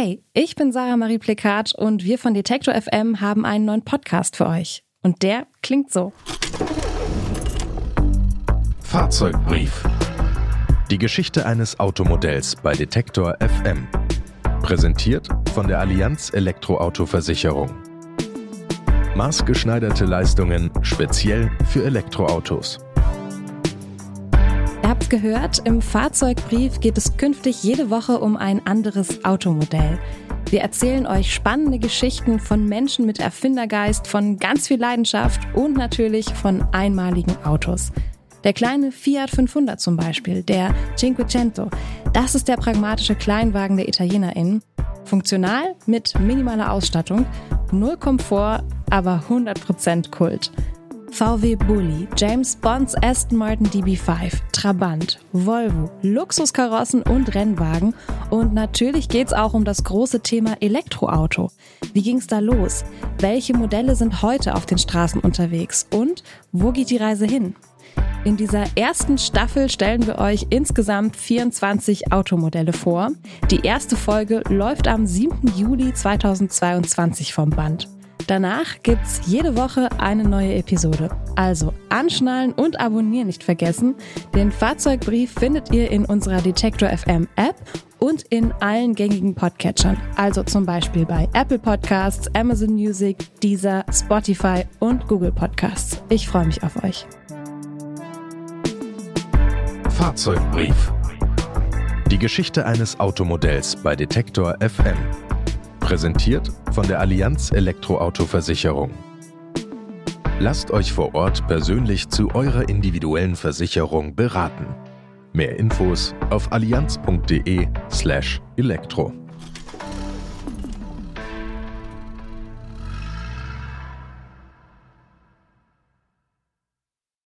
Hey, ich bin Sarah Marie Plikat und wir von Detektor FM haben einen neuen Podcast für euch. Und der klingt so. Fahrzeugbrief. Die Geschichte eines Automodells bei Detektor FM. Präsentiert von der Allianz Elektroauto-Versicherung. Maßgeschneiderte Leistungen speziell für Elektroautos. Gehört, im Fahrzeugbrief geht es künftig jede Woche um ein anderes Automodell. Wir erzählen euch spannende Geschichten von Menschen mit Erfindergeist, von ganz viel Leidenschaft und natürlich von einmaligen Autos. Der kleine Fiat 500 zum Beispiel, der Cinquecento, das ist der pragmatische Kleinwagen der ItalienerInnen. Funktional, mit minimaler Ausstattung, null Komfort, aber 100% Kult. VW Bulli, James Bonds Aston Martin DB5, Trabant, Volvo, Luxuskarossen und Rennwagen. Und natürlich geht's auch um das große Thema Elektroauto. Wie ging's da los? Welche Modelle sind heute auf den Straßen unterwegs? Und wo geht die Reise hin? In dieser ersten Staffel stellen wir euch insgesamt 24 Automodelle vor. Die erste Folge läuft am 7. Juli 2022 vom Band. Danach gibt's jede Woche eine neue Episode. Also anschnallen und abonnieren nicht vergessen. Den Fahrzeugbrief findet ihr in unserer Detektor FM App und in allen gängigen Podcatchern. Also zum Beispiel bei Apple Podcasts, Amazon Music, Deezer, Spotify und Google Podcasts. Ich freue mich auf euch. Fahrzeugbrief. Die Geschichte eines Automodells bei Detektor FM. Präsentiert von der Allianz Elektroauto-Versicherung. Lasst euch vor Ort persönlich zu eurer individuellen Versicherung beraten. Mehr Infos auf allianz.de/elektro.